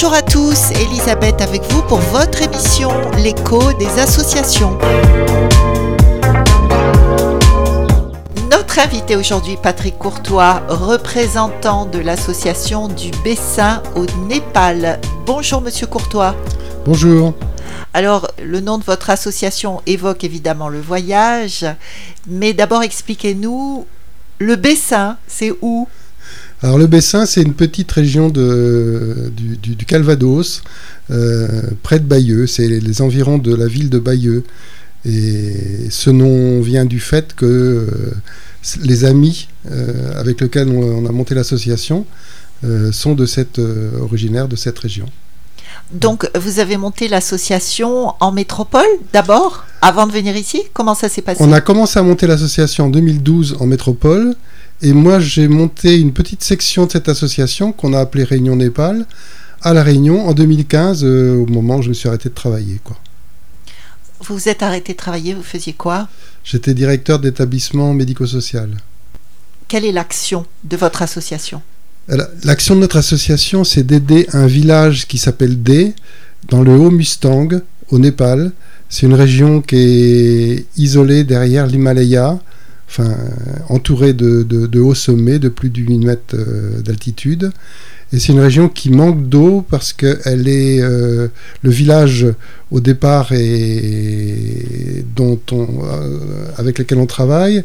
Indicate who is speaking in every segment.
Speaker 1: Bonjour à tous, Elisabeth avec vous pour votre émission L'écho des associations. Notre invité aujourd'hui, Patrick Courtois, représentant de l'association du Bessin au Népal. Bonjour Monsieur Courtois.
Speaker 2: Bonjour.
Speaker 1: Alors, le nom de votre association évoque évidemment le voyage, mais d'abord expliquez-nous, le Bessin, c'est où?
Speaker 2: Alors le Bessin, c'est une petite région de, du, Calvados, euh, près de Bayeux. C'est les environs de la ville de Bayeux. Et ce nom vient du fait que euh, les amis euh, avec lesquels on, a monté l'association sont de cette, originaires de cette région.
Speaker 1: Donc, vous avez monté l'association en métropole d'abord, avant de venir ici? Comment ça s'est passé?
Speaker 2: On a commencé à monter l'association en 2012 en métropole. Et moi, j'ai monté une petite section de cette association qu'on a appelée Réunion Népal à La Réunion en 2015, euh, au moment où je me suis arrêté de travailler. Quoi.
Speaker 1: Vous vous êtes arrêté de travailler, vous faisiez quoi?
Speaker 2: J'étais directeur d'établissement médico-social.
Speaker 1: Quelle est l'action de votre association?
Speaker 2: L'action de notre association, c'est d'aider un village qui s'appelle Dé, dans le Haut-Mustang, au Népal. C'est une région qui est isolée derrière l'Himalaya, enfin, entourée de, de, hauts sommets de plus de 8000 mètres euh, d'altitude. Et c'est une région qui manque d'eau parce que elle est euh, le village au départ et dont on, euh, avec lequel on travaille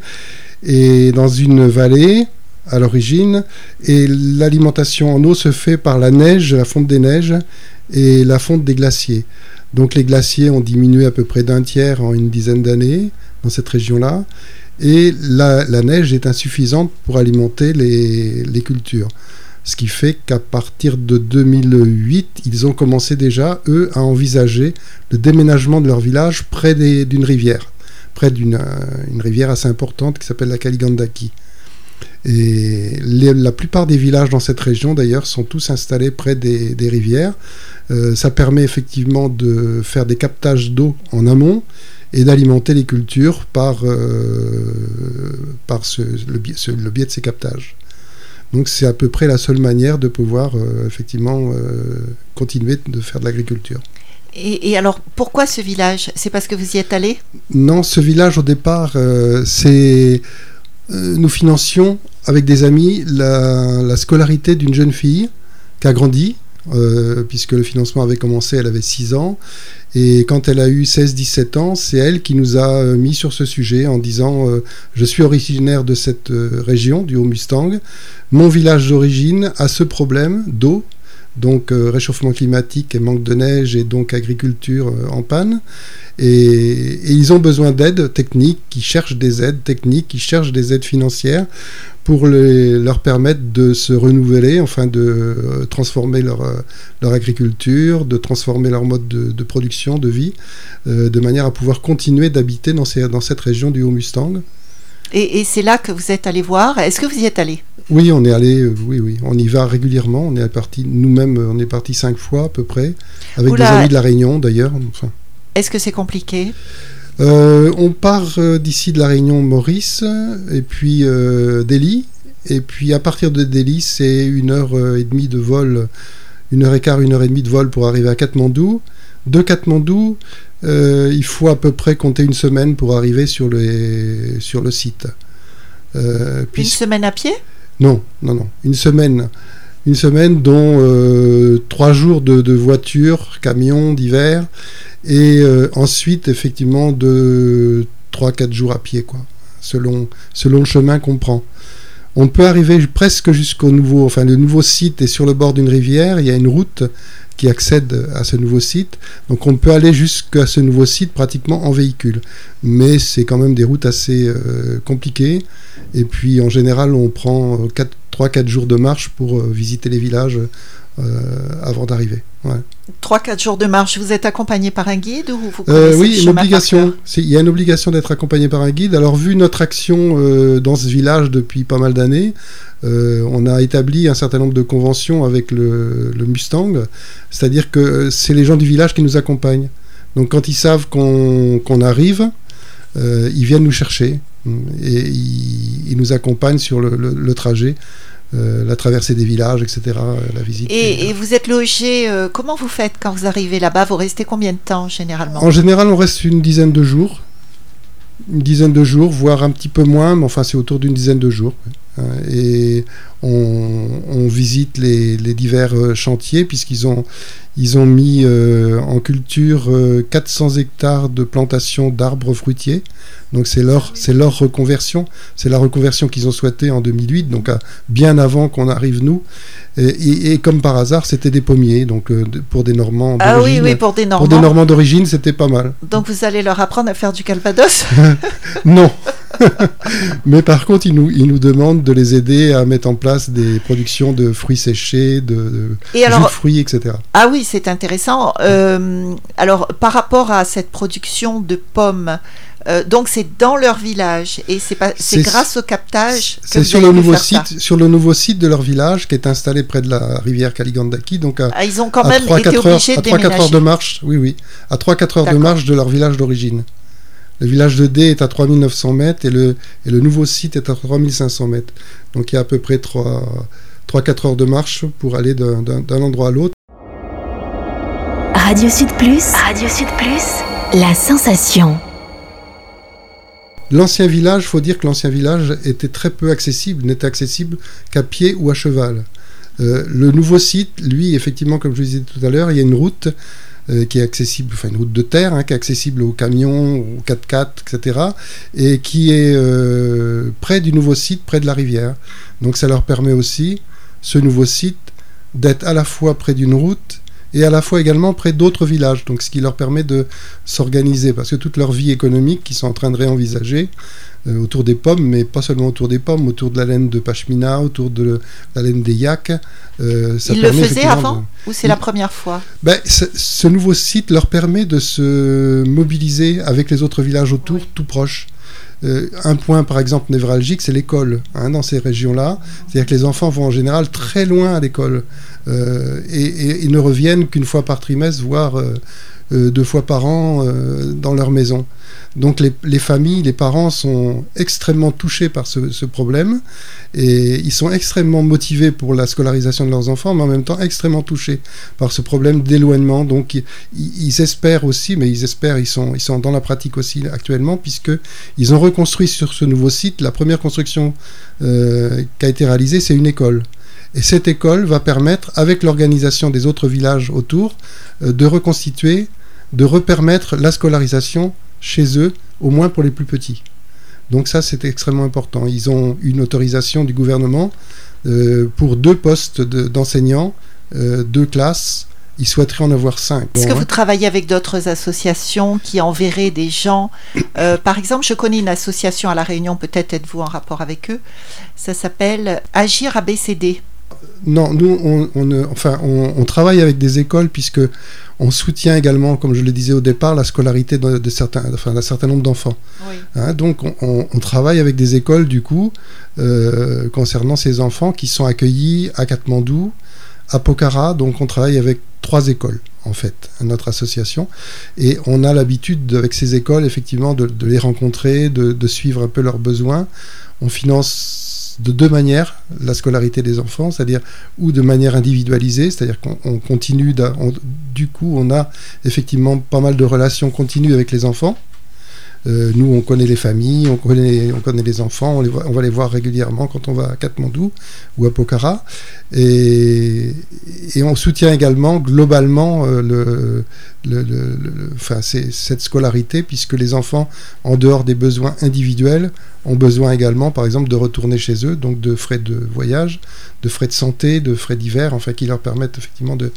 Speaker 2: est dans une vallée à l'origine et l'alimentation en eau se fait par la neige, la fonte des neiges et la fonte des glaciers. Donc les glaciers ont diminué à peu près d'un tiers en une dizaine d'années dans cette région-là et la, neige est insuffisante pour alimenter les, cultures. Ce qui fait qu'à partir de 2008, ils ont commencé déjà, eux, à envisager le déménagement de leur village près d'une rivière, près d'une euh, rivière assez importante qui s'appelle la Kaligandaki. Et la plupart des villages dans cette région, d'ailleurs, sont tous installés près des, rivières. Euh, ça permet effectivement de faire des captages d'eau en amont et d'alimenter les cultures par, euh, par le, biais, de ces captages. Donc c'est à peu près la seule manière de pouvoir euh, effectivement euh, continuer de faire de l'agriculture.
Speaker 1: Et, alors pourquoi ce village? C'est parce que vous y êtes allé?
Speaker 2: Non, ce village au départ, c'est nous financions avec des amis la, la scolarité d'une jeune fille qui a grandi, puisque le financement avait commencé, elle avait 6 ans, et quand elle a eu 16-17 ans, c'est elle qui nous a euh, mis sur ce sujet en disant euh, Je suis originaire de cette euh, région, du Haut-Mustang. Mon village d'origine a ce problème d'eau, donc réchauffement climatique et manque de neige et donc agriculture en panne. Et, ils ont besoin d'aides techniques, qui cherchent des aides techniques, qui cherchent des aides financières pour leur permettre de se renouveler, enfin de euh, transformer leur, euh, agriculture, de transformer leur mode de, production, de vie, euh, de manière à pouvoir continuer d'habiter dans cette région du Haut-Mustang.
Speaker 1: Et, c'est là que vous êtes allé voir. Est-ce que vous y êtes allé?
Speaker 2: Oui, on est allé. oui, oui, on y va régulièrement. On est parti nous-mêmes. On est parti cinq fois à peu près, avec des amis de la Réunion d'ailleurs. Enfin.
Speaker 1: Est-ce que c'est compliqué?
Speaker 2: Euh, on part euh, d'ici de la Réunion Maurice, et puis euh, Delhi. Et puis à partir de Delhi, c'est une heure et demie de vol, une heure et quart, une heure et demie de vol pour arriver à Katmandou. De Katmandou, il faut à peu près compter une semaine pour arriver sur, le sur le site.
Speaker 1: Une semaine à pied?
Speaker 2: Non, non, non. Une semaine une semaine dont euh, trois jours de, voiture, camion d'hiver, et euh, ensuite effectivement de trois, quatre jours à pied, quoi, selon, selon le chemin qu'on prend. On peut arriver presque jusqu'au nouveau, enfin le nouveau site est sur le bord d'une rivière, il y a une route qui accède à ce nouveau site, donc on peut aller jusqu'à ce nouveau site pratiquement en véhicule, mais c'est quand même des routes assez euh, compliquées, et puis en général on prend 4 3-4 jours de marche pour euh, visiter les villages euh, avant d'arriver. Ouais.
Speaker 1: 3-4 jours de marche, vous êtes accompagné par un guide ou vous
Speaker 2: euh, Oui, une obligation. Il y a une obligation d'être accompagné par un guide. Alors, vu notre action dans ce village depuis pas mal d'années, on a établi un certain nombre de conventions avec le, Mustang, c'est-à-dire que c'est les gens du village qui nous accompagnent. Donc, quand ils savent qu'on arrive, ils viennent nous chercher et ils, nous accompagnent sur le, trajet la traversée des villages, etc., la visite.
Speaker 1: Et, et vous êtes logé, comment vous faites quand vous arrivez là-bas? Vous restez combien de temps généralement?
Speaker 2: En général, on reste une dizaine de jours une dizaine de jours, voire un petit peu moins, mais enfin c'est autour d'une dizaine de jours. Et on, visite les, divers euh, chantiers puisqu'ils ont, ils ont mis euh, en culture 400 euh, hectares de plantations d'arbres fruitiers. Donc c'est leur, c'est leur reconversion. C'est la reconversion qu'ils ont souhaité en 2008, donc bien avant qu'on arrive nous. Et, comme par hasard, c'était des pommiers, donc pour des Normands
Speaker 1: Ah oui, oui, pour des Normands.
Speaker 2: Pour des Normands d'origine, c'était pas mal.
Speaker 1: Donc vous allez leur apprendre à faire du calvados
Speaker 2: Non. Mais par contre, ils nous, ils nous demandent de les aider à mettre en place des productions de fruits séchés, de, jus de fruits, etc.
Speaker 1: Ah oui, c'est intéressant. Euh, alors, par rapport à cette production de pommes, euh, donc c'est dans leur village et c'est c'est grâce au captage.
Speaker 2: C'est sur le nouveau site, sur le nouveau site de leur village qui est installé près de la rivière Kaligandaki. Donc
Speaker 1: ah, ils ont quand même été obligés
Speaker 2: heures, à 3-4 heures de marche. Oui, oui, à 3-4 heures de marche de leur village d'origine. Le village de D est à 3900 mètres et le, et le nouveau site est à 3500 mètres. Donc il y a à peu près 3-4 heures de marche pour aller d'un endroit à l'autre.
Speaker 3: Radio Sud Plus, Radio Sud Plus, la sensation.
Speaker 2: L'ancien village, faut dire que l'ancien village était très peu accessible, n'était accessible qu'à pied ou à cheval. Euh, le nouveau site, lui, effectivement, comme je vous disais tout à l'heure, il y a une route euh, qui est accessible, enfin une route de terre, hein, qui est accessible aux camions, aux 4x4, etc., et qui est euh, près du nouveau site, près de la rivière. Donc ça leur permet aussi, ce nouveau site, d'être à la fois près d'une route et à la fois également près d'autres villages, donc ce qui leur permet de s'organiser, parce que toute leur vie économique qu'ils sont en train de réenvisager, euh, autour des pommes, mais pas seulement autour des pommes, autour de la laine de pashmina, autour de la laine des yaks.
Speaker 1: Euh, Ils le faisaient avant ou c'est la première fois
Speaker 2: ben, Ce nouveau site leur permet de se mobiliser avec les autres villages autour, tout proche. Euh, un point, par exemple, névralgique, c'est l'école hein, dans ces régions-là. C'est-à-dire que les enfants vont en général très loin à l'école et, ils ne reviennent qu'une fois par trimestre, voire deux fois par an dans leur maison. Donc les, familles, les parents sont extrêmement touchés par ce, problème et ils sont extrêmement motivés pour la scolarisation de leurs enfants, mais en même temps extrêmement touchés par ce problème d'éloignement. Donc ils, espèrent aussi, mais ils espèrent, ils sont, ils dans la pratique aussi actuellement, puisqu'ils ont reconstruit sur ce nouveau site, la première construction euh, qui a été réalisée, c'est une école. Et cette école va permettre, avec l'organisation des autres villages autour, euh, de reconstituer, de repermettre la scolarisation chez eux, au moins pour les plus petits. Donc ça, c'est extrêmement important. Ils ont une autorisation du gouvernement euh, pour deux postes d'enseignants, euh, deux classes. Ils souhaiteraient en avoir cinq.
Speaker 1: Est-ce que vous travaillez avec d'autres associations qui enverraient des gens euh, Par exemple, je connais une association à La Réunion, peut-être êtes-vous en rapport avec eux. Ça s'appelle Agir ABCD.
Speaker 2: Non, nous, on, enfin, on, travaille avec des écoles puisque on soutient également, comme je le disais au départ, la scolarité de, certains, enfin, d'un certain nombre d'enfants. Hein, donc, on, travaille avec des écoles, du coup, euh, concernant ces enfants qui sont accueillis à Katmandou, à Pokhara. Donc, on travaille avec trois écoles, en fait, à notre association. Et on a l'habitude, avec ces écoles, effectivement, de, les rencontrer, de, de, suivre un peu leurs besoins. On finance de deux manières la scolarité des enfants, c'est-à-dire ou de manière individualisée, c'est-à-dire qu'on continue, du coup on a effectivement pas mal de relations continues avec les enfants, euh, nous, on connaît les familles, on connaît, on connaît les enfants, on, on, va les voir régulièrement quand on va à Katmandou ou à Pokhara. Et, et on soutient également globalement euh, le, le, enfin, cette scolarité, puisque les enfants, en dehors des besoins individuels, ont besoin également, par exemple, de retourner chez eux, donc de frais de voyage, de frais de santé, de frais divers, enfin, qui leur permettent effectivement de...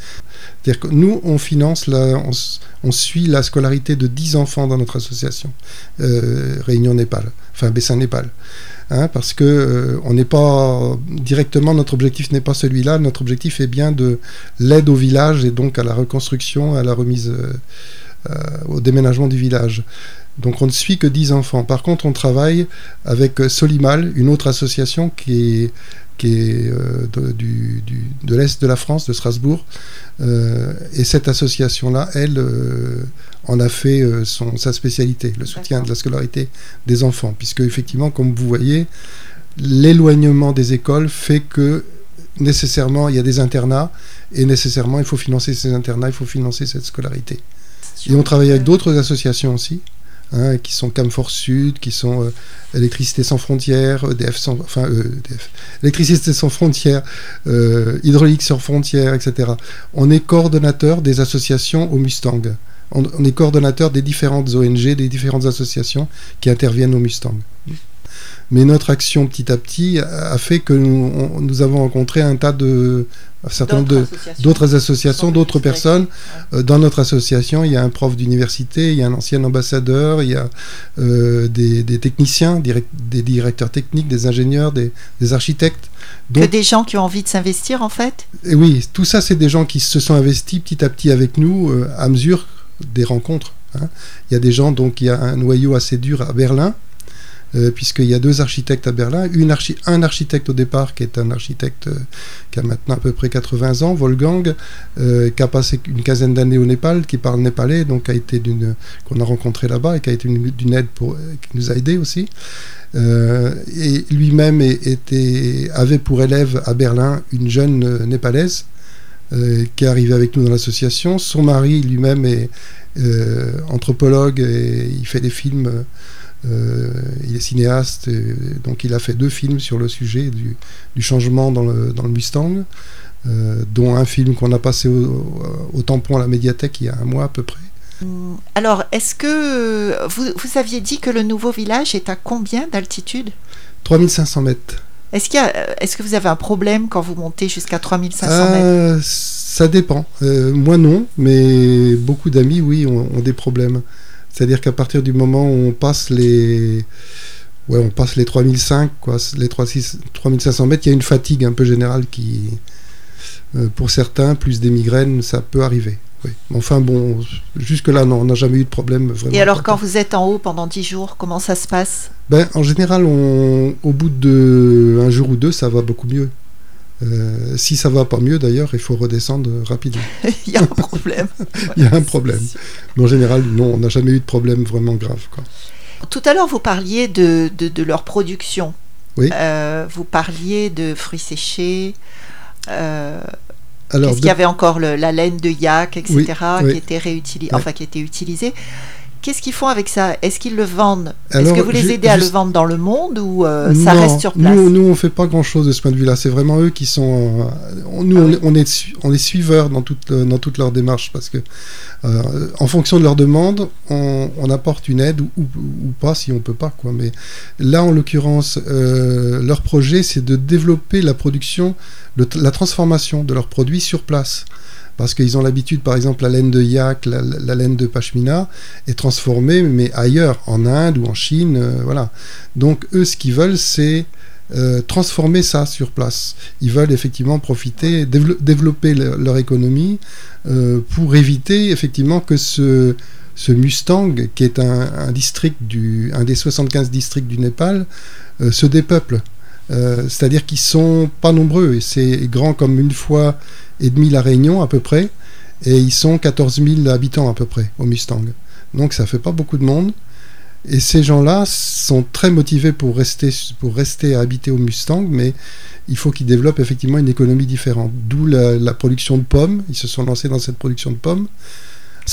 Speaker 2: dire que nous, on finance, la, on, suit la scolarité de 10 enfants dans notre association, euh, Réunion Népal, enfin Bessin Népal. Hein, parce que euh, on n'est pas directement notre objectif n'est pas celui-là. Notre objectif est bien de l'aide au village et donc à la reconstruction, à la remise, euh, euh, au déménagement du village. Donc on ne suit que 10 enfants. Par contre, on travaille avec Solimal, une autre association qui est, qui est de, du, de l'Est de la France, de Strasbourg. et cette association-là, elle, en a fait euh, son, sa spécialité, le soutien de la scolarité des enfants. Puisque, effectivement, comme vous voyez, l'éloignement des écoles fait que nécessairement il y a des internats et nécessairement il faut financer ces internats, il faut financer cette scolarité. Et on travaille avec d'autres associations aussi, hein, qui sont Camfor Sud, qui sont euh, Électricité sans frontières, EDF sans, enfin euh, EDF, Électricité sans frontières, euh, Hydraulique sans frontières, etc. On est coordonnateur des associations au Mustang. On, on est coordonnateur des différentes ONG, des différentes associations qui interviennent au Mustang. Mais notre action petit à petit a fait que nous, on- nous avons rencontré un tas de, un certain nombre de, d'autres associations, d'autres personnes. Dans notre association, il y a un prof d'université, il y a un ancien ambassadeur, il y a euh, des, des techniciens, direct- des directeurs techniques, des ingénieurs, des, des architectes.
Speaker 1: Que
Speaker 2: Donc,
Speaker 1: des gens qui ont envie de s'investir en fait?
Speaker 2: Et oui, tout ça, c'est des gens qui se sont investis petit à petit avec nous euh, à mesure des rencontres. hein. Il y a des gens, donc il y a un noyau assez dur à Berlin, euh, puisqu'il y a deux architectes à Berlin. Une archi- un architecte au départ, qui est un architecte euh, qui a maintenant à peu près 80 ans, Wolfgang, euh, qui a passé une quinzaine d'années au Népal, qui parle népalais, donc a été d'une qu'on a rencontré là-bas et qui a été une- d'une aide pour, qui nous a aidés aussi. Et lui-même avait pour élève à Berlin une jeune népalaise qui est arrivée avec nous dans l'association. Son mari lui-même est anthropologue et il fait des films. Euh, il est cinéaste, et donc il a fait deux films sur le sujet du, du changement dans le, dans le Mustang, euh, dont un film qu'on a passé au, au tampon à la médiathèque il y a un mois à peu près.
Speaker 1: Hum, Alors, est-ce que vous, vous aviez dit que le nouveau village est à combien d'altitude?
Speaker 2: 3500 mètres.
Speaker 1: Est-ce euh, que vous avez un problème quand vous montez jusqu'à 3500 mètres?
Speaker 2: Euh, ça dépend. Euh, moi non, mais beaucoup d'amis, oui, ont, ont des problèmes. C'est-à-dire qu'à partir du moment où on passe les, ouais, on passe les 3005, quoi, les 36 3500 mètres, il y a une fatigue un peu générale qui, euh, pour certains, plus des migraines, ça peut arriver. Oui. Enfin bon, jusque-là, non, on n'a jamais eu de problème vraiment.
Speaker 1: Et alors, quand vous êtes en haut pendant 10 jours, comment ça se passe?
Speaker 2: Ben, en général, on, au bout de un jour ou deux, ça va beaucoup mieux. Euh, si ça va pas mieux, d'ailleurs, il faut redescendre rapidement.
Speaker 1: Il y a un problème.
Speaker 2: Il y a un problème. Mais en général, non, on n'a jamais eu de problème vraiment grave. Quoi.
Speaker 1: Tout à l'heure, vous parliez de, de, de leur production.
Speaker 2: Oui.
Speaker 1: Euh, vous parliez de fruits séchés. Euh,
Speaker 2: Alors,
Speaker 1: Qu'est-ce qu'il y avait encore le- la laine de yak, etc.,
Speaker 2: Oui, oui.
Speaker 1: qui était réutilisée, enfin qui était utilisée. Qu'est-ce qu'ils font avec ça? Est-ce qu'ils le vendent? Est-ce que vous les aidez à le vendre dans le monde ou euh, ça reste sur place?
Speaker 2: Nous, nous on fait pas grand-chose de ce point de vue-là. C'est vraiment eux qui sont. euh, nous,
Speaker 1: Ah
Speaker 2: on,
Speaker 1: oui.
Speaker 2: est- on est, su- on est suiveurs dans toute, euh, dans toute leur démarche parce que, euh, en fonction de leur demande, on, on apporte une aide ou, ou- ou pas si on peut pas. Quoi. Mais là, en l'occurrence, leur projet, c'est de développer la production, le- la transformation de leurs produits sur place. Parce qu'ils ont l'habitude, par exemple, la laine de yak, la, la- la laine de pashmina est transformée, mais ailleurs, en Inde ou en Chine, euh, voilà. Donc eux, ce qu'ils veulent, c'est euh, transformer ça sur place. Ils veulent effectivement profiter, dévelop- développer le- leur économie euh, pour éviter effectivement que ce, Mustang, qui est un, district du, un des 75 districts du Népal, se dépeuple. Euh, C'est-à-dire qu'ils sont pas nombreux et c'est grand comme une fois et demi la Réunion à peu près et ils sont 14 000 habitants à peu près au Mustang. Donc ça fait pas beaucoup de monde. Et ces gens-là sont très motivés pour rester, à habiter au Mustang, mais il faut qu'ils développent effectivement une économie différente. D'où la production de pommes. Ils se sont lancés dans cette production de pommes.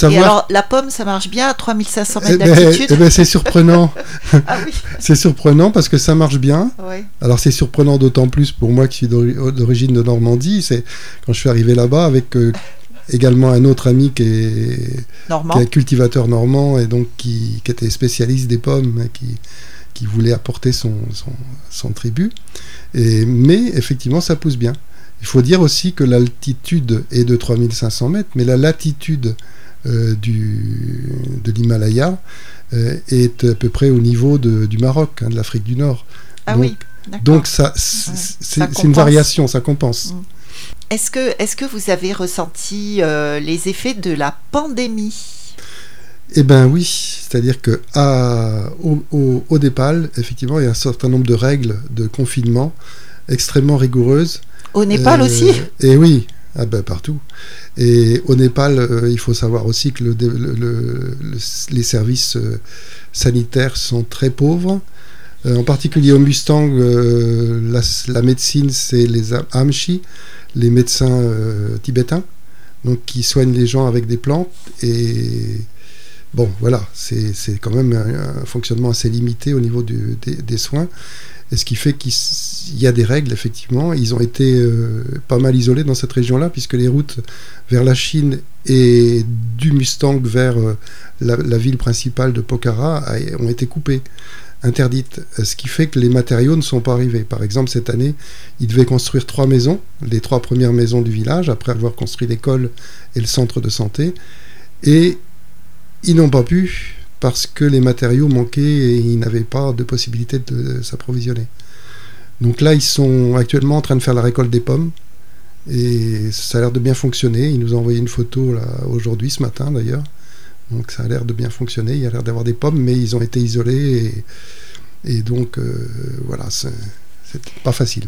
Speaker 1: Et alors, la pomme, ça marche bien à 3500
Speaker 2: Eh
Speaker 1: mètres
Speaker 2: ben,
Speaker 1: d'altitude
Speaker 2: eh ben, c'est surprenant.
Speaker 1: Ah oui,
Speaker 2: c'est surprenant parce que ça marche bien.
Speaker 1: oui.
Speaker 2: Alors c'est surprenant d'autant plus pour moi qui suis d'ori- d'origine de Normandie. C'est quand je suis arrivé là-bas avec euh, également un autre ami qui est
Speaker 1: Normand.
Speaker 2: qui est un cultivateur normand et donc qui, qui était spécialiste des pommes, hein, qui, qui voulait apporter son, son, son tribut. Et, mais effectivement, ça pousse bien. Il faut dire aussi que l'altitude est de 3500 mètres, mais la latitude du, de l'Himalaya euh, est à peu près au niveau de- du Maroc, hein, de l'Afrique du Nord.
Speaker 1: Ah
Speaker 2: donc-
Speaker 1: oui.
Speaker 2: Donc ça, c'est
Speaker 1: Ouais,
Speaker 2: une variation, ça compense.
Speaker 1: Mm. Est-ce que, est que vous avez ressenti euh, les effets de la pandémie?
Speaker 2: Eh bien oui, c'est-à-dire que à, au, au, au Népal, effectivement, il y a un certain nombre de règles de confinement extrêmement rigoureuses.
Speaker 1: Au Népal
Speaker 2: Euh,
Speaker 1: aussi?
Speaker 2: Et oui, ah ben, partout. Et au Népal, euh, il faut savoir aussi que les services euh, sanitaires sont très pauvres.
Speaker 4: Euh, en particulier au Mustang, la, médecine, c'est les Amshi, les médecins tibétains, donc qui soignent les gens avec des plantes. Et bon, voilà, c'est quand même un, fonctionnement assez limité au niveau des, soins. Et ce qui fait qu'il y a des règles, effectivement. Ils ont été euh, pas mal isolés dans cette région-là, puisque les routes vers la Chine et du Mustang vers euh, la, ville principale de Pokhara ont été coupées, interdites. Ce qui fait que les matériaux ne sont pas arrivés. Par exemple, cette année, ils devaient construire trois maisons, les trois premières maisons du village, après avoir construit l'école et le centre de santé. Et ils n'ont pas pu parce que les matériaux manquaient et ils n'avaient pas de possibilité de s'approvisionner. Donc là, ils sont actuellement en train de faire la récolte des pommes et ça a l'air de bien fonctionner. Ils nous ont envoyé une photo aujourd'hui, ce matin d'ailleurs. Donc ça a l'air de bien fonctionner. Il y a l'air d'avoir des pommes, mais ils ont été isolés et, donc euh, voilà, c'est pas facile.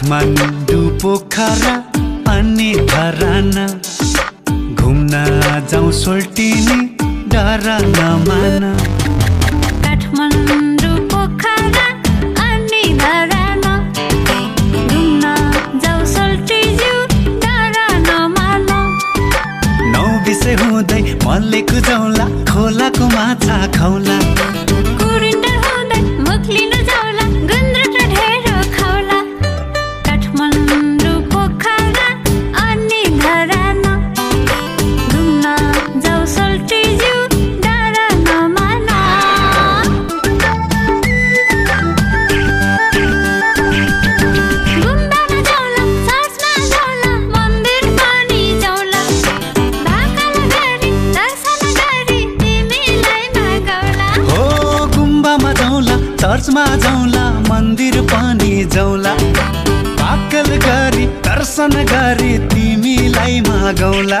Speaker 5: Kathmandu पोखरा अनि धराना। घुम्न जाउँ सोल्टिनी डरा नमान दर्शन गरी तिमीलाई मागौला।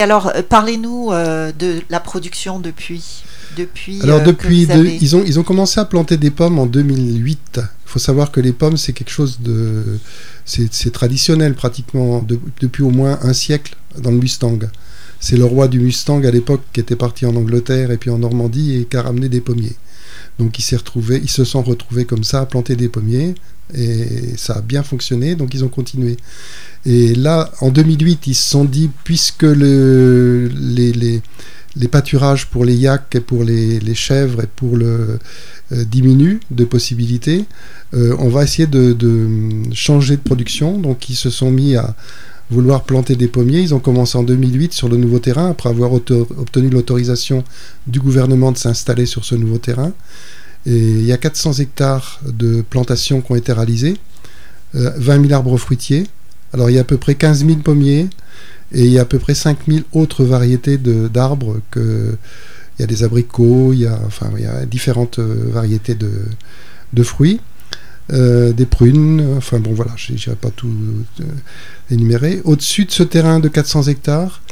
Speaker 1: Alors, euh, parlez-nous euh, de la production depuis. Depuis,
Speaker 2: Alors
Speaker 1: euh,
Speaker 2: depuis,
Speaker 1: que vous
Speaker 2: de-
Speaker 1: avez-
Speaker 2: ils, ont, ils ont commencé à planter des pommes en 2008. Il faut savoir que les pommes, c'est quelque chose de... C'est c'est traditionnel pratiquement de- depuis au moins un siècle dans le Mustang. C'est le roi du Mustang à l'époque qui était parti en Angleterre et puis en Normandie et qui a ramené des pommiers. Donc ils se sont retrouvés comme ça à planter des pommiers et ça a bien fonctionné, donc ils ont continué. Et là, en 2008, ils se sont dit, puisque le, les, pâturages pour les yaks et pour les, chèvres et pour le euh, diminuent de possibilités, euh, on va essayer de changer de production. Donc ils se sont mis à vouloir planter des pommiers. Ils ont commencé en 2008 sur le nouveau terrain, après avoir obtenu l'autorisation du gouvernement de s'installer sur ce nouveau terrain. Il y a 400 hectares de plantations qui ont été réalisées, euh, 20 000 arbres fruitiers. Alors il y a à peu près 15 000 pommiers et il y a à peu près 5 000 autres variétés d'arbres. Il y a des abricots, il y a, différentes euh, variétés de fruits. Euh, des prunes, enfin bon voilà, je n'irai pas tout euh, énumérer. Au-dessus de ce terrain de 400 hectares,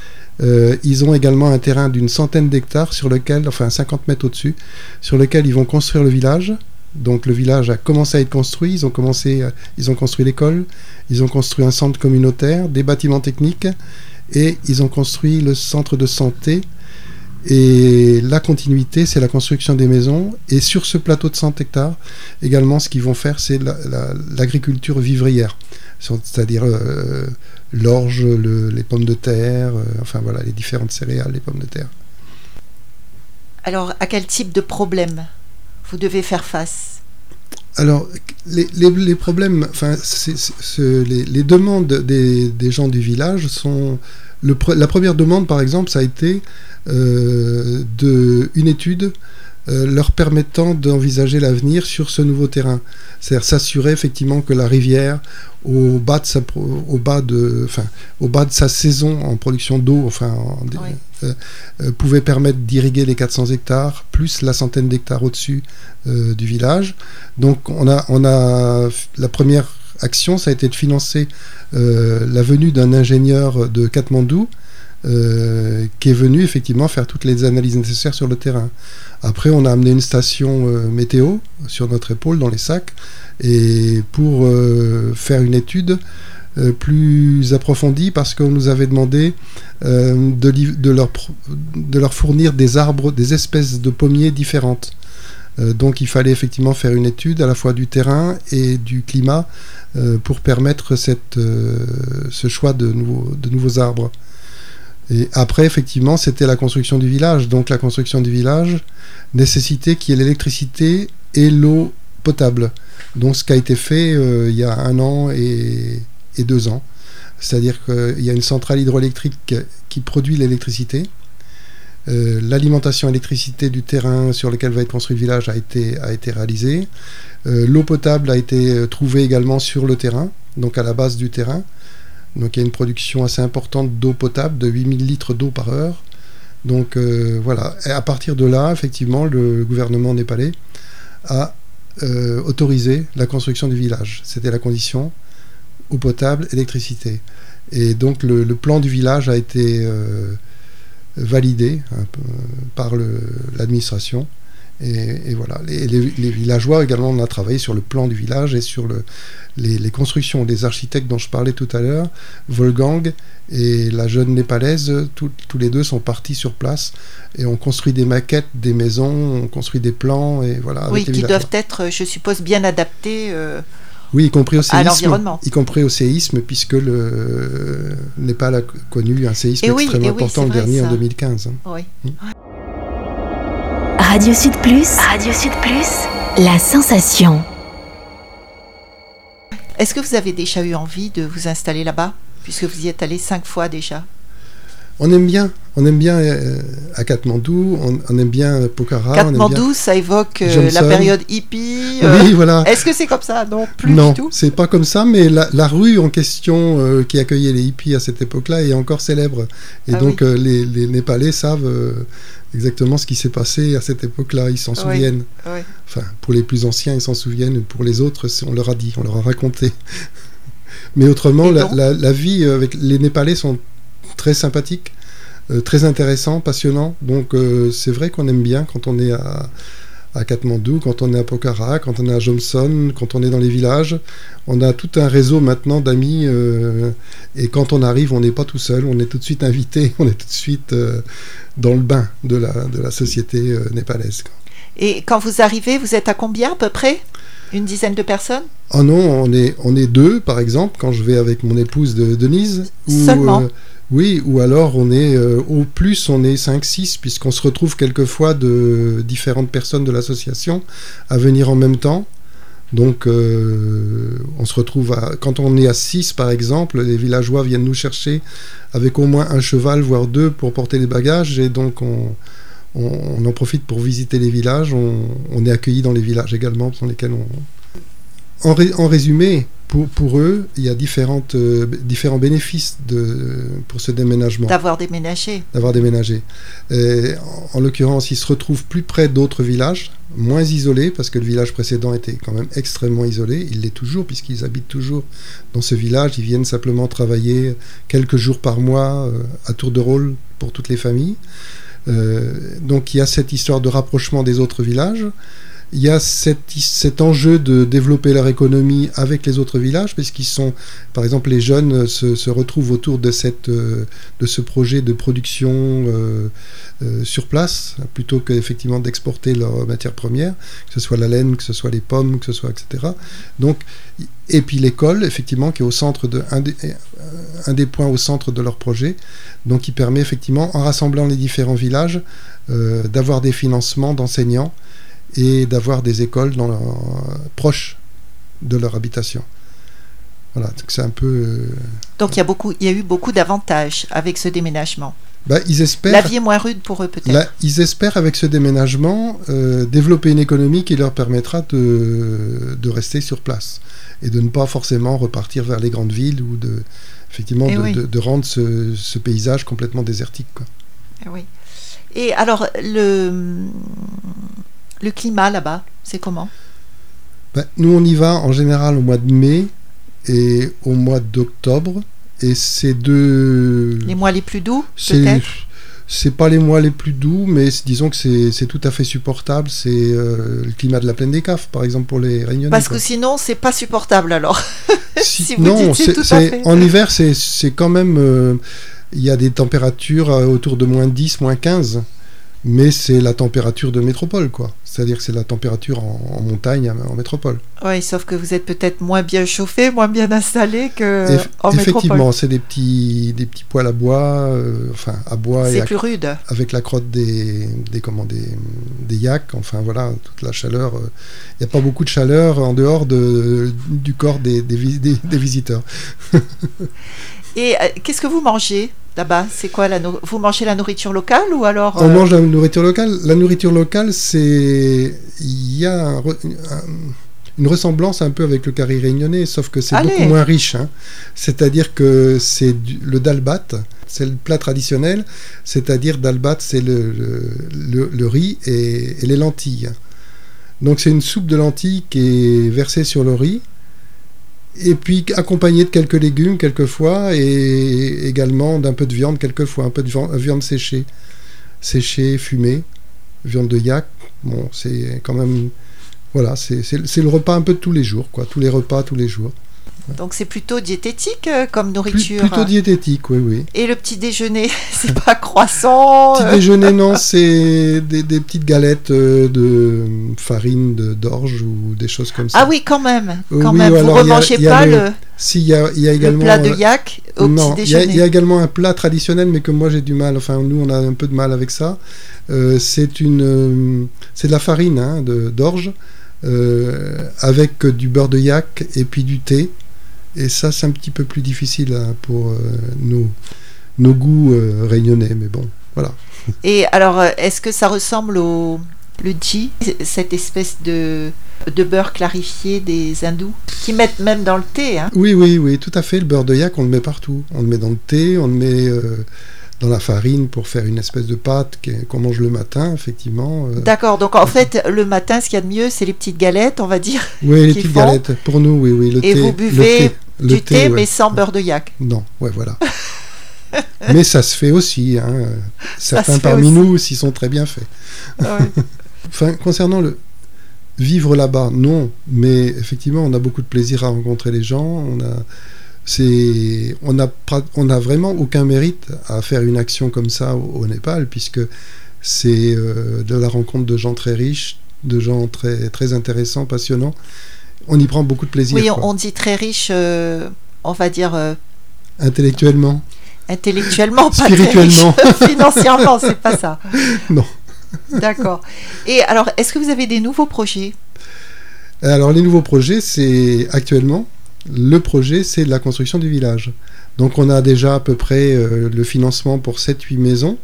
Speaker 2: euh, ils ont également un terrain d'une centaine d'hectares sur lequel, enfin 50 mètres au-dessus, sur lequel ils vont construire le village. Donc le village a commencé à être construit, ils ont commencé, ils ont construit l'école, ils ont construit un centre communautaire, des bâtiments techniques et ils ont construit le centre de santé. Et la continuité, c'est la construction des maisons. Et sur ce plateau de 100 hectares, également, ce qu'ils vont faire, c'est la- la- l'agriculture vivrière, c'est-à-dire euh, l'orge, le- les pommes de terre, euh, enfin voilà, les différentes céréales, les pommes de terre.
Speaker 1: Alors, à quel type de problème vous devez faire face?
Speaker 2: Alors, les, problèmes, enfin, les, demandes des, gens du village sont. la première demande, par exemple, ça a été euh, de, une étude euh, leur permettant d'envisager l'avenir sur ce nouveau terrain. C'est-à-dire s'assurer effectivement que la rivière, au bas de sa, pro- au bas de, enfin, au bas de sa saison en production d'eau, enfin, en-
Speaker 1: Oui.
Speaker 2: euh, euh, pouvait permettre d'irriguer les 400 hectares, plus la centaine d'hectares au-dessus du village. Donc on a, on a la première action, ça a été de financer la venue d'un ingénieur de Katmandou euh, qui est venu effectivement faire toutes les analyses nécessaires sur le terrain. Après, on a amené une station euh, météo sur notre épaule dans les sacs et pour euh, faire une étude plus approfondie parce qu'on nous avait demandé de, leur, fournir des arbres, des espèces de pommiers différentes. Donc il fallait effectivement faire une étude à la fois du terrain et du climat pour permettre cette, ce choix de de nouveaux arbres. Et après, effectivement, c'était la construction du village. Donc la construction du village nécessitait qu'il y ait l'électricité et l'eau potable. Donc ce qui a été fait euh, il y a un an et, deux ans. C'est-à-dire qu'il y a une centrale hydroélectrique qui produit l'électricité. Euh, L'alimentation électricité du terrain sur lequel va être construit le village a été, réalisée. Euh, L'eau potable a été trouvée également sur le terrain, donc à la base du terrain. Donc il y a une production assez importante d'eau potable, de 8000 litres d'eau par heure. Donc euh, voilà, et à partir de là, effectivement, le gouvernement népalais a euh, autorisé la construction du village. C'était la condition, eau potable, électricité. Et donc le, plan du village a été euh, validé euh, par l'administration. Et, et voilà, les, les- les villageois également, on a travaillé sur le plan du village et sur le, les, les constructions des architectes dont je parlais tout à l'heure, Wolfgang et la jeune népalaise, tout- tous les deux sont partis sur place et ont construit des maquettes, des maisons, on construit des plans et voilà.
Speaker 1: Oui,
Speaker 2: les
Speaker 1: qui doivent être, je suppose, bien adaptés. euh,
Speaker 2: Oui, y compris au
Speaker 1: à
Speaker 2: séisme. Y compris au séisme, puisque le Népal a connu un séisme
Speaker 1: Eh oui,
Speaker 2: extrêmement
Speaker 1: eh oui,
Speaker 2: important, le dernier en
Speaker 1: ça.
Speaker 2: 2015. hein.
Speaker 1: oui.
Speaker 3: Radio Sud Plus. Radio Sud Plus. La sensation.
Speaker 1: Est-ce que vous avez déjà eu envie de vous installer là-bas Puisque vous y êtes allé cinq fois déjà?
Speaker 2: On aime bien, on aime bien euh, à Katmandou, on, on aime bien Pokhara. bien-
Speaker 1: Katmandou, ça évoque euh, la période hippie. euh,
Speaker 2: Oui, voilà.
Speaker 1: Est-ce que c'est comme ça? Non, plus
Speaker 2: non,
Speaker 1: du tout.
Speaker 2: c'est pas comme ça, mais la, la rue en question euh, qui accueillait les hippies à cette époque-là est encore célèbre. Et
Speaker 1: Ah
Speaker 2: donc euh, les, les Népalais savent euh, exactement ce qui s'est passé à cette époque-là, ils s'en
Speaker 1: Oui.
Speaker 2: souviennent.
Speaker 1: Oui.
Speaker 2: Enfin, pour les plus anciens, ils s'en souviennent, pour les autres, on leur a dit, on leur a raconté. Mais autrement, la,
Speaker 1: donc
Speaker 2: la- la vie avec les Népalais sont très sympathiques. euh, très intéressant, passionnant. Donc euh, c'est vrai qu'on aime bien quand on est à, à Katmandou, quand on est à Pokhara, quand on est à Jomson, quand on est dans les villages. On a tout un réseau maintenant d'amis euh, et quand on arrive, on n'est pas tout seul, on est tout de suite invité, on est tout de suite euh, dans le bain de la, de la société euh, népalaise.
Speaker 1: Et quand vous arrivez, vous êtes à combien à peu près? Une dizaine de personnes?
Speaker 2: Oh non, on est, on est deux, par exemple, quand je vais avec mon épouse de Denise.
Speaker 1: Seulement
Speaker 2: Oui, ou alors on est, euh, au plus, on est 5-6, puisqu'on se retrouve quelquefois de différentes personnes de l'association à venir en même temps. Donc, euh, on se retrouve quand on est à 6, par exemple, les villageois viennent nous chercher avec au moins un cheval, voire deux, pour porter les bagages, et donc on, en profite pour visiter les villages. On, est accueillis dans les villages également, dans lesquels on, en résumé, pour, pour eux, il y a différentes, euh, différents bénéfices de, pour ce déménagement,
Speaker 1: d'avoir déménagé
Speaker 2: d'avoir déménagé. Et en, en l'occurrence, ils se retrouvent plus près d'autres villages, moins isolés, parce que le village précédent était quand même extrêmement isolé. Il l'est toujours, puisqu'ils habitent toujours dans ce village. Ils viennent simplement travailler quelques jours par mois euh, à tour de rôle pour toutes les familles. Euh, donc il y a cette histoire de rapprochement des autres villages. Il y a cet enjeu de développer leur économie avec les autres villages, puisqu'ils sont, par exemple, les jeunes se, retrouvent autour euh, de ce projet de production euh, euh, sur place, plutôt qu'effectivement d'exporter leurs matières premières, que ce soit la laine, que ce soit les pommes, que ce soit etc. Donc, et puis l'école, effectivement, qui est au centre de un des, points au centre de leur projet, donc qui permet effectivement, en rassemblant les différents villages, d'avoir des financements d'enseignants et d'avoir des écoles dans leur- proches de leur habitation. Voilà, donc c'est un peu. euh,
Speaker 1: Donc il y a, beaucoup, il y a eu beaucoup d'avantages avec ce déménagement.
Speaker 2: bah, ils espèrent.
Speaker 1: La vie est moins rude pour eux peut-être.
Speaker 2: Ils espèrent avec ce déménagement euh, développer une économie qui leur permettra de, de rester sur place et de ne pas forcément repartir vers les grandes villes ou de effectivement
Speaker 1: Eh
Speaker 2: de,
Speaker 1: oui.
Speaker 2: de- de rendre ce, ce paysage complètement désertique. quoi.
Speaker 1: Ah Oui. Et alors le, le climat là-bas, c'est comment?
Speaker 2: Ben, nous, on y va en général au mois de mai et au mois d'octobre. Et c'est deux.
Speaker 1: Les mois les plus doux
Speaker 2: C'est
Speaker 1: peut-être?
Speaker 2: c'est pas les mois les plus doux, mais disons que c'est tout à fait supportable. C'est euh, le climat de la plaine des CAF, par exemple, pour les Réunionnais.
Speaker 1: Parce
Speaker 2: quoi.
Speaker 1: que sinon c'est pas supportable alors.
Speaker 2: Si-
Speaker 1: si vous
Speaker 2: non,
Speaker 1: dites tout à fait.
Speaker 2: en hiver, c'est c'est quand même. euh, Il y a des températures euh, autour de moins 10, moins 15. Mais c'est la température de métropole, quoi. C'est-à-dire que c'est la température en, en montagne, en métropole.
Speaker 1: Oui, sauf que vous êtes peut-être moins bien chauffé, moins bien installé que
Speaker 2: Eff-
Speaker 1: en métropole.
Speaker 2: effectivement, c'est des petits, des petits poêles à bois, euh, enfin à bois et
Speaker 1: C'est plus rude.
Speaker 2: avec la crotte des, des, comment, des, des yaks, enfin voilà, toute la chaleur. euh, Il n'y a pas beaucoup de chaleur en dehors de, du corps des, des, vi- des- des visiteurs.
Speaker 1: Et euh, qu'est-ce que vous mangez? Là-bas C'est quoi la Vous mangez la nourriture locale ou alors
Speaker 2: On
Speaker 1: euh,
Speaker 2: mange la nourriture locale. La nourriture locale, c'est. Il y a un re- un- une ressemblance un peu avec le curry réunionnais, sauf que c'est beaucoup moins riche. hein. C'est-à-dire que c'est du- le dalbat, c'est le plat traditionnel, c'est-à-dire dalbat, c'est le, le, le- le riz et, et les lentilles. Donc c'est une soupe de lentilles qui est versée sur le riz. Et puis accompagnée de quelques légumes quelquefois et également d'un peu de viande quelquefois, un peu de viande, séchée séchée, fumée, viande de yak. C'est quand même. Voilà, c'est le repas un peu de tous les jours, quoi. Tous les repas, tous les jours.
Speaker 1: Donc c'est plutôt diététique euh, comme
Speaker 2: Plus-
Speaker 1: nourriture.
Speaker 2: plutôt diététique, oui, oui.
Speaker 1: Et le petit déjeuner, c'est pas croissant.
Speaker 2: Petit
Speaker 1: euh,
Speaker 2: déjeuner, non, c'est des, des petites galettes euh, de farine d'orge ou des choses comme ça.
Speaker 1: Ah oui, quand même.
Speaker 2: Euh,
Speaker 1: Quand
Speaker 2: oui,
Speaker 1: même.
Speaker 2: ou
Speaker 1: Vous
Speaker 2: a-
Speaker 1: remangez pas
Speaker 2: le-
Speaker 1: le,
Speaker 2: Si, il y a, y a
Speaker 1: le
Speaker 2: également.
Speaker 1: plat de
Speaker 2: euh,
Speaker 1: yak au
Speaker 2: non,
Speaker 1: petit déjeuner.
Speaker 2: il y a également un plat traditionnel, mais que moi j'ai du mal. Enfin, nous on a un peu de mal avec ça. Euh, c'est une, euh, c'est de la farine hein, d'orge euh, avec du beurre de yak et puis du thé. Et ça, c'est un petit peu plus difficile hein, pour euh, nos, nos goûts euh, réunionnais, mais bon, voilà.
Speaker 1: Et alors, euh, est-ce que ça ressemble au le ghee, cette espèce de, de beurre clarifié des hindous, qui mettent même dans le thé hein?
Speaker 2: Oui, oui, oui, tout à fait. Le beurre de yak, on le met partout. On le met dans le thé, on le met euh, dans la farine pour faire une espèce de pâte qu'on mange le matin, effectivement. euh.
Speaker 1: D'accord, donc en fait, le matin, ce qu'il y a de mieux, c'est les petites galettes, on va dire,
Speaker 2: Oui, les petites
Speaker 1: font.
Speaker 2: galettes. Pour nous, oui, oui. Le
Speaker 1: Et
Speaker 2: thé,
Speaker 1: vous
Speaker 2: le
Speaker 1: buvez
Speaker 2: thé, le
Speaker 1: du thé,
Speaker 2: ouais.
Speaker 1: mais sans beurre de yak.
Speaker 2: Non, ouais, voilà. Mais ça se fait aussi. Hein. Certains parmi
Speaker 1: aussi.
Speaker 2: nous s'y sont très bien faits.
Speaker 1: Ouais.
Speaker 2: Enfin, concernant le vivre là-bas, non. Mais effectivement, on a beaucoup de plaisir à rencontrer les gens. On a, c'est, on a, pra- on a vraiment aucun mérite à faire une action comme ça au, au Népal, puisque c'est euh, de la rencontre de gens très riches, de gens très, très intéressants, passionnants. On y prend beaucoup de plaisir.
Speaker 1: Oui, on, on dit très riche, euh, on va dire euh,
Speaker 2: Intellectuellement.
Speaker 1: intellectuellement, pas
Speaker 2: Spirituellement.
Speaker 1: très riche. Financièrement, c'est pas ça.
Speaker 2: Non.
Speaker 1: D'accord. Et alors, est-ce que vous avez des nouveaux projets?
Speaker 2: Alors les nouveaux projets, c'est actuellement le projet, c'est la construction du village. Donc on a déjà à peu près euh, le financement pour 7-8 maisons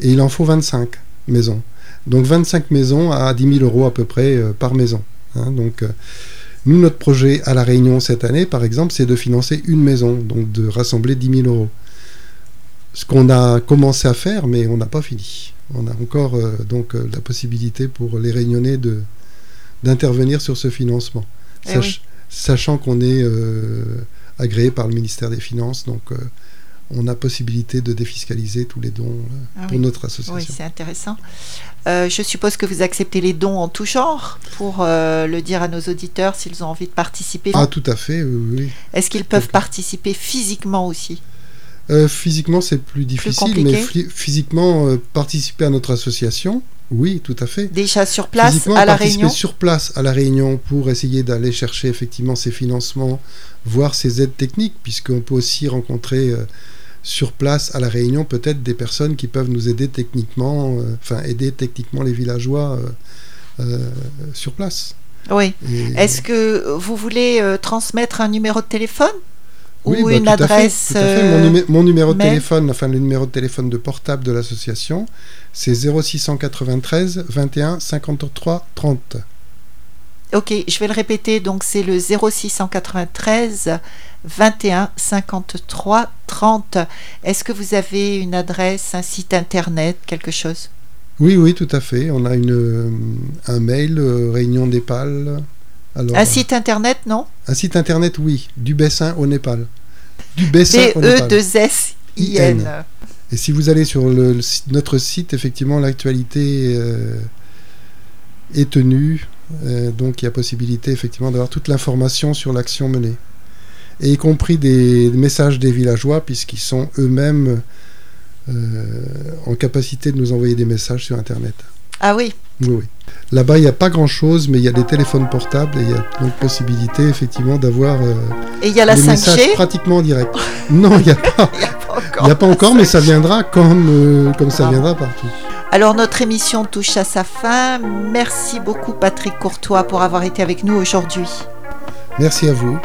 Speaker 2: et il en faut 25 maisons. Donc 25 maisons à 10 000 euros à peu près euh, par maison. hein. donc euh, nous, notre projet à La Réunion cette année, par exemple, c'est de financer une maison, donc de rassembler 10 000 euros. Ce qu'on a commencé à faire, mais on n'a pas fini. On a encore donc la possibilité pour les Réunionnais de d'intervenir sur ce financement,
Speaker 1: Eh
Speaker 2: Sach-
Speaker 1: oui.
Speaker 2: Sachant qu'on est euh, agréé par le ministère des Finances, donc euh, on a possibilité de défiscaliser tous les dons euh,
Speaker 1: Ah
Speaker 2: pour
Speaker 1: oui.
Speaker 2: notre
Speaker 1: Oui,
Speaker 2: association.
Speaker 1: c'est intéressant. Euh, je suppose que vous acceptez les dons en tout genre pour euh, le dire à nos auditeurs s'ils ont envie de participer.
Speaker 2: ah, tout à fait, oui. oui.
Speaker 1: Est-ce qu'ils peuvent
Speaker 2: donc-
Speaker 1: participer physiquement aussi?
Speaker 2: Euh, physiquement, c'est plus difficile, mais phy- physiquement, participer à notre association, oui, tout à fait.
Speaker 1: Déjà sur place à la Réunion
Speaker 2: sur place à la Réunion pour essayer d'aller chercher effectivement ces financements, voir ces aides techniques, puisqu'on peut aussi rencontrer euh, sur place à la Réunion peut-être des personnes qui peuvent nous aider techniquement, euh, enfin aider techniquement les villageois euh, sur place.
Speaker 1: Oui.
Speaker 2: Et-
Speaker 1: Est-ce que vous voulez transmettre un numéro de téléphone?
Speaker 2: Oui,
Speaker 1: ou
Speaker 2: bah,
Speaker 1: une
Speaker 2: tout à fait,
Speaker 1: adresse
Speaker 2: fait.
Speaker 1: euh,
Speaker 2: Mon, numé- mon numéro de
Speaker 1: mail
Speaker 2: téléphone, enfin le numéro de téléphone de portable de l'association, c'est 0693 21 53 30.
Speaker 1: Ok, je vais le répéter. Donc c'est le 0693 21 53 30. Est-ce que vous avez une adresse, un site internet, quelque chose?
Speaker 2: Oui, oui, tout à fait. On a une, euh, un mail, euh, Réunion Népal. Alors,
Speaker 1: Un site internet, non
Speaker 2: un site internet, oui, du Bessin au Népal. Du Bessin au Népal.
Speaker 1: B-E-2-S-I-N.
Speaker 2: Et si vous allez sur le, notre site, effectivement, l'actualité euh, est tenue. Euh, donc, il y a possibilité, effectivement, d'avoir toute l'information sur l'action menée. Et y compris des messages des villageois, puisqu'ils sont eux-mêmes euh, en capacité de nous envoyer des messages sur Internet.
Speaker 1: Ah
Speaker 2: oui, Là-bas, il n'y a pas grand-chose, mais il y a des téléphones portables et il y a donc possibilité, effectivement, d'avoir euh,
Speaker 1: et il y a la
Speaker 2: des
Speaker 1: 5G
Speaker 2: messages pratiquement en direct. non, il n'y a pas.
Speaker 1: Il n'y a pas
Speaker 2: Il
Speaker 1: encore.
Speaker 2: n'y a pas encore, mais ça viendra comme, euh, comme ça
Speaker 1: Ah.
Speaker 2: viendra partout.
Speaker 1: Alors notre émission touche à sa fin. Merci beaucoup Patrick Courtois pour avoir été avec nous aujourd'hui.
Speaker 2: Merci à vous.